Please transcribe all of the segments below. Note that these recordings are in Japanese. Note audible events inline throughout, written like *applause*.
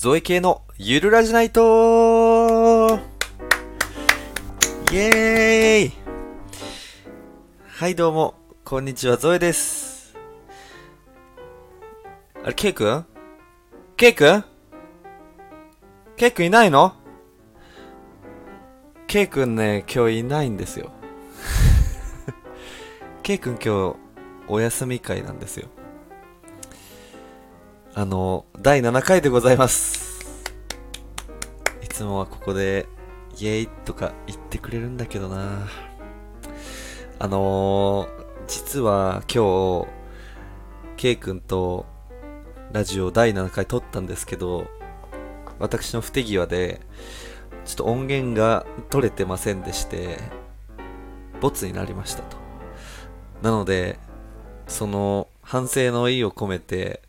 ゾエ系のゆるラジナイト。イエーイ。はいどうも、こんにちは、ゾエです。あれ、ケイくんケイくんケイくんいないの？ケイくんね、今日いないんですよ。*laughs* ケイくん今日、お休み会なんですよ。あの、第7回でございます。いつもはここで、イエイとか言ってくれるんだけどなあのー、実は今日、ケイ君とラジオ第7回撮ったんですけど、私の不手際で、ちょっと音源が取れてませんでして、ボツになりましたと。なので、その反省の意を込めて、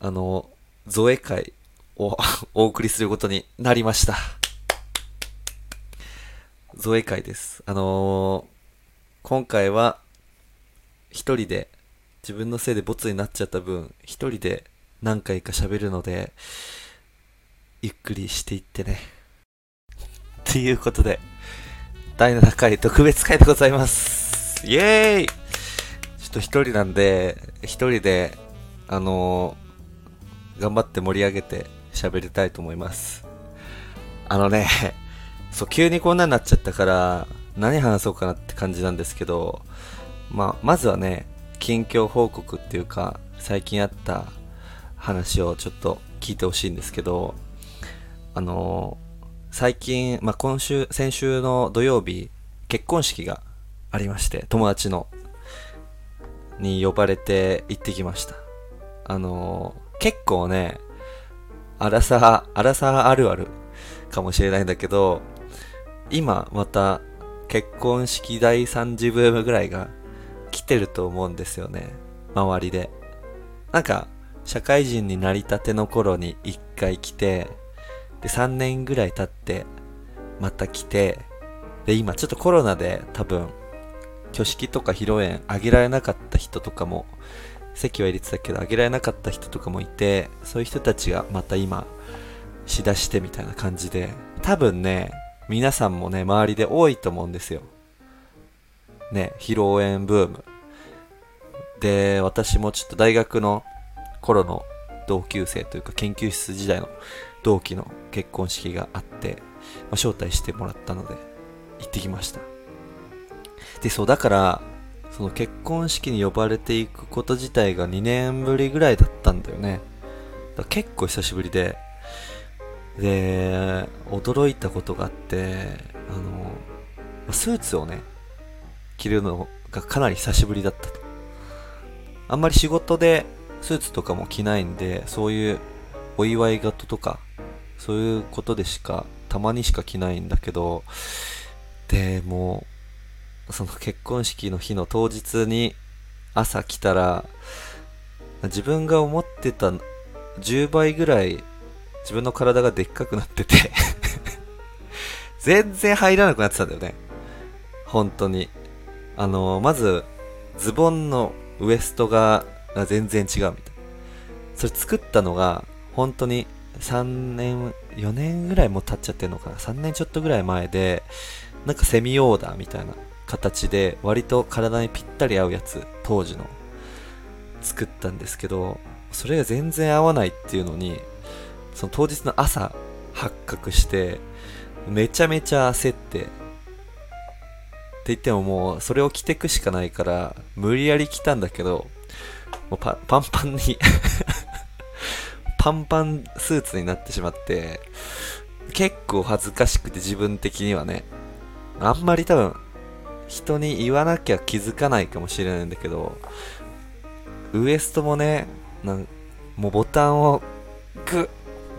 あの、ゾエ会を *laughs* お送りすることになりました。ゾエ会です。あのー今回は、一人で、自分のせいでボツになっちゃった分、一人で何回か喋るので、ゆっくりしていってね。ということで、第7回特別会でございます。イエーイちょっと一人なんで、一人で、あの頑張って盛り上げて喋りたいと思います。あのね、*laughs* そう、急にこんなになっちゃったから、何話そうかなって感じなんですけど、まあ、まずはね、近況報告っていうか、最近あった話をちょっと聞いてほしいんですけど、あのー最近、まあ、今週、先週の土曜日、結婚式がありまして、友達の、に呼ばれて行ってきました。あのー結構ね、あらさ、あらさあるあるかもしれないんだけど、今また結婚式第3次ブームぐらいが来てると思うんですよね。周りで。なんか、社会人になりたての頃に一回来て、で、3年ぐらい経って、また来て、で、今ちょっとコロナで多分、挙式とか披露宴あげられなかった人とかも席は入れてたけど、あげられなかった人とかもいて、そういう人たちがまた今、しだしてみたいな感じで、多分ね、皆さんもね、周りで多いと思うんですよ。ね、披露宴ブーム。で、私もちょっと大学の頃の同級生というか研究室時代の同期の結婚式があって、まあ、招待してもらったので、行ってきました。で、そう、だから、その結婚式に呼ばれていくこと自体が2年ぶりぐらいだったんだよね。だ結構久しぶりで、で、驚いたことがあって、あの、スーツをね、着るのがかなり久しぶりだったと。あんまり仕事でスーツとかも着ないんで、そういうお祝い事とか、そういうことでしか、たまにしか着ないんだけど、で、もう、その結婚式の日の当日に朝来たら、自分が思ってた10倍ぐらい自分の体がでっかくなってて *laughs* 全然入らなくなってたんだよね。本当に。あの、まず、ズボンのウエストが全然違うみたいな。それ作ったのが、本当に3年、4年ぐらいも経っちゃってるのかな。3年ちょっとぐらい前で、なんかセミオーダーみたいな形で、割と体にぴったり合うやつ、当時の、作ったんですけど、それが全然合わないっていうのに、その当日の朝発覚して、めちゃめちゃ焦って、って言ってももうそれを着てくしかないから、無理やり着たんだけど、もうパパンパンにパンパンスーツになってしまって、結構恥ずかしくて自分的にはね、あんまり多分、人に言わなきゃ気づかないかもしれないんだけど、ウエストもね、なんもうボタンをグッ、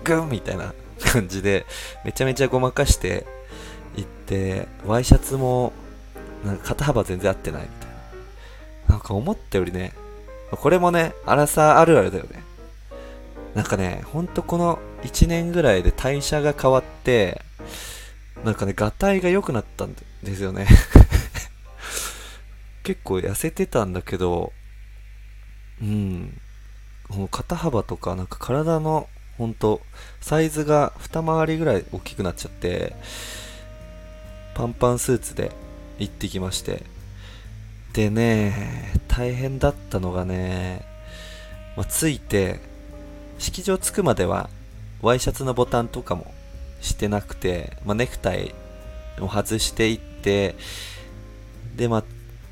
グッみたいな感じで、めちゃめちゃごまかしていって、ワイシャツも、なんか肩幅全然合ってないみたいな。なんか思ったよりね、これもね、荒さあるあるだよね。なんかね、ほんとこの1年ぐらいで代謝が変わって、なんかね、ガタイが良くなったんですよね。結構痩せてたんだけど、うん。肩幅とか、なんか体のほんと、サイズが二回りぐらい大きくなっちゃって、パンパンスーツで行ってきまして。でね、大変だったのがね、まあ、ついて、式場着くまでは、ワイシャツのボタンとかもしてなくて、まあ、ネクタイを外していって、で、まあ、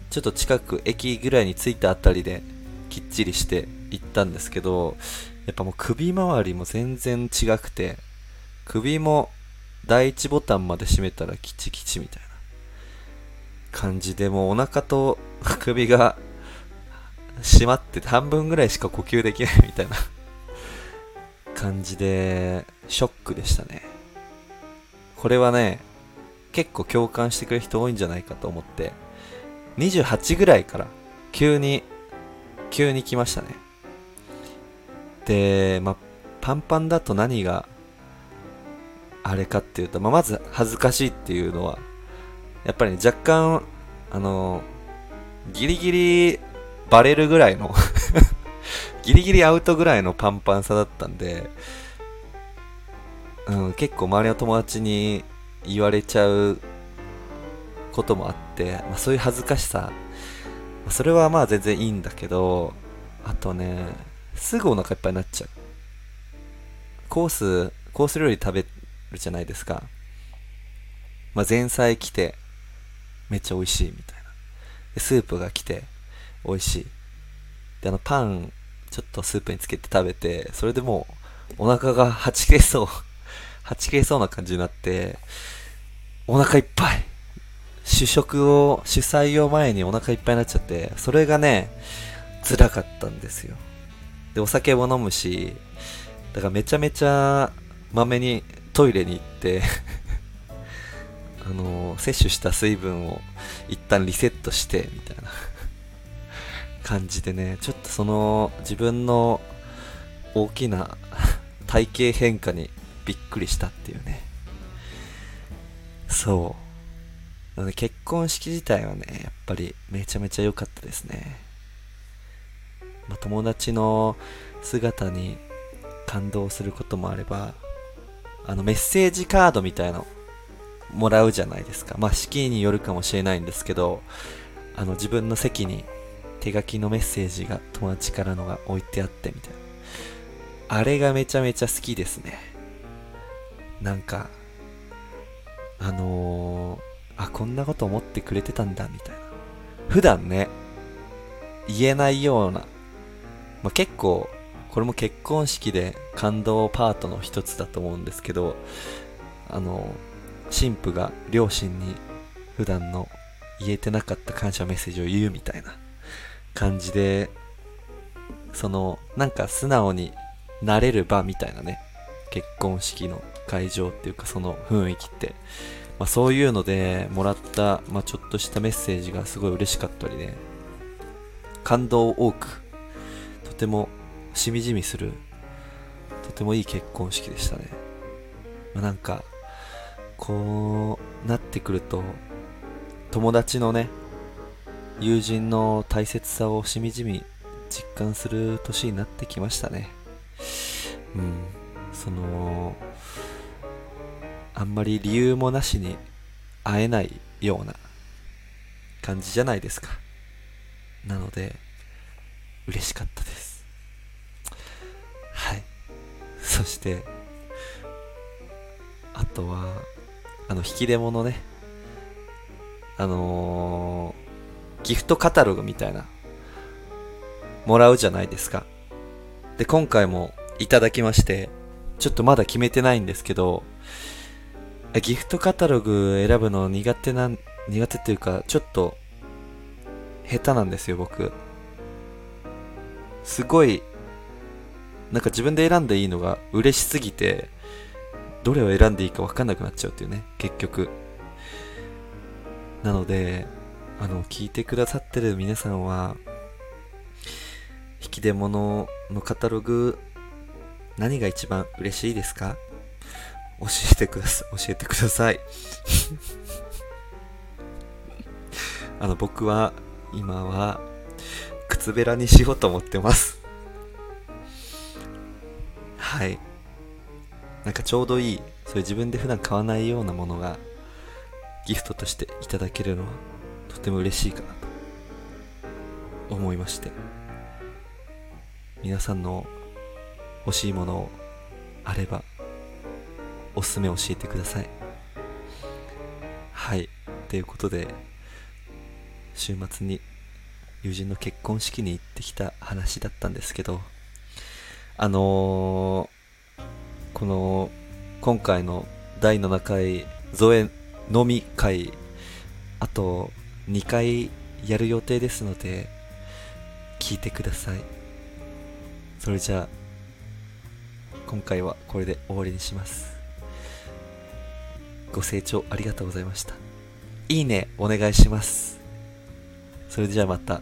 ちょっと近く駅ぐらいに着いたあたりで、きっちりして行ったんですけど、やっぱもう首周りも全然違くて、首も第一ボタンまで閉めたらキチキチみたいな感じで、もうお腹と *laughs* 首が閉まってて半分ぐらいしか呼吸できないみたいな感じで、ショックでしたね。これはね、結構共感してくれる人多いんじゃないかと思って、28ぐらいから急に、急に来ましたね。で、まあ、パンパンだと何があれかっていうと、まあ、まず恥ずかしいっていうのは、やっぱり、ね、若干、あの、ギリギリバレるぐらいの *laughs* ギリギリアウトぐらいのパンパンさだったんで、うん、結構周りの友達に言われちゃうこともあって、まあ、そういう恥ずかしさ、それはまあ全然いいんだけど、あとね、すぐお腹いっぱいになっちゃう。コース、コース料理食べるじゃないですか。まあ、前菜来て、めっちゃ美味しいみたいな。で、スープが来て、美味しい。で、あの、パン、ちょっとスープにつけて食べて、それでもう、お腹がはち切れそう、*laughs* はち切れそうな感じになって、お腹いっぱい主食を、主菜を前にお腹いっぱいになっちゃって、それがね、辛かったんですよ。で、お酒も飲むし、だからめちゃめちゃ、まめにトイレに行って *laughs* あのー、摂取した水分を一旦リセットして、みたいな感じでね、ちょっとその自分の大きな体型変化にびっくりしたっていうね。そう。なので結婚式自体はね、やっぱりめちゃめちゃ良かったですね。まあ、友達の姿に感動することもあれば、あのメッセージカードみたいのもらうじゃないですか。まあ式によるかもしれないんですけど、あの自分の席に手書きのメッセージが友達からのが置いてあってみたいな。あれがめちゃめちゃ好きですね。なんか、あのー、あ、こんなこと思ってくれてたんだみたいな。普段ね、言えないような、まあ、結構これも結婚式で感動パートの一つだと思うんですけどあの新婦が両親に普段の言えてなかった感謝メッセージを言うみたいな感じでそのなんか素直になれる場みたいなね結婚式の会場っていうかその雰囲気って、まあ、そういうのでもらった、まあ、ちょっとしたメッセージがすごい嬉しかったりね。感動多くとてもしみじみするとてもいい結婚式でしたね、まあ、なんかこうなってくると友達のね友人の大切さをしみじみ実感する年になってきましたね。うん。そのあんまり理由もなしに会えないような感じじゃないですか。なので嬉しかったです。はい。そしてあとはあの引き出物ね。あのー、ギフトカタログみたいなもらうじゃないですか。で今回もいただきましてちょっとまだ決めてないんですけどギフトカタログ選ぶの苦手な苦手っていうかちょっと下手なんですよ僕すごいなんか自分で選んでいいのが嬉しすぎて、どれを選んでいいか分かんなくなっちゃうっていうね、結局。なので、あの、聞いてくださってる皆さんは、引き出物のカタログ、何が一番嬉しいですか？教えてください。教えてください。*laughs* あの、僕は、今は、靴べらにしようと思ってます。はい。なんかちょうどいいそういう自分で普段買わないようなものがギフトとしていただけるのはとても嬉しいかなと思いまして皆さんの欲しいものあればおすすめ教えてください。はい。ということで週末に友人の結婚式に行ってきた話だったんですけどあのー、この今回の第7回ゾエ飲み会あと2回やる予定ですので聞いてください。それじゃあ今回はこれで終わりにします。ご清聴ありがとうございました。いいねお願いします。それじゃあまた。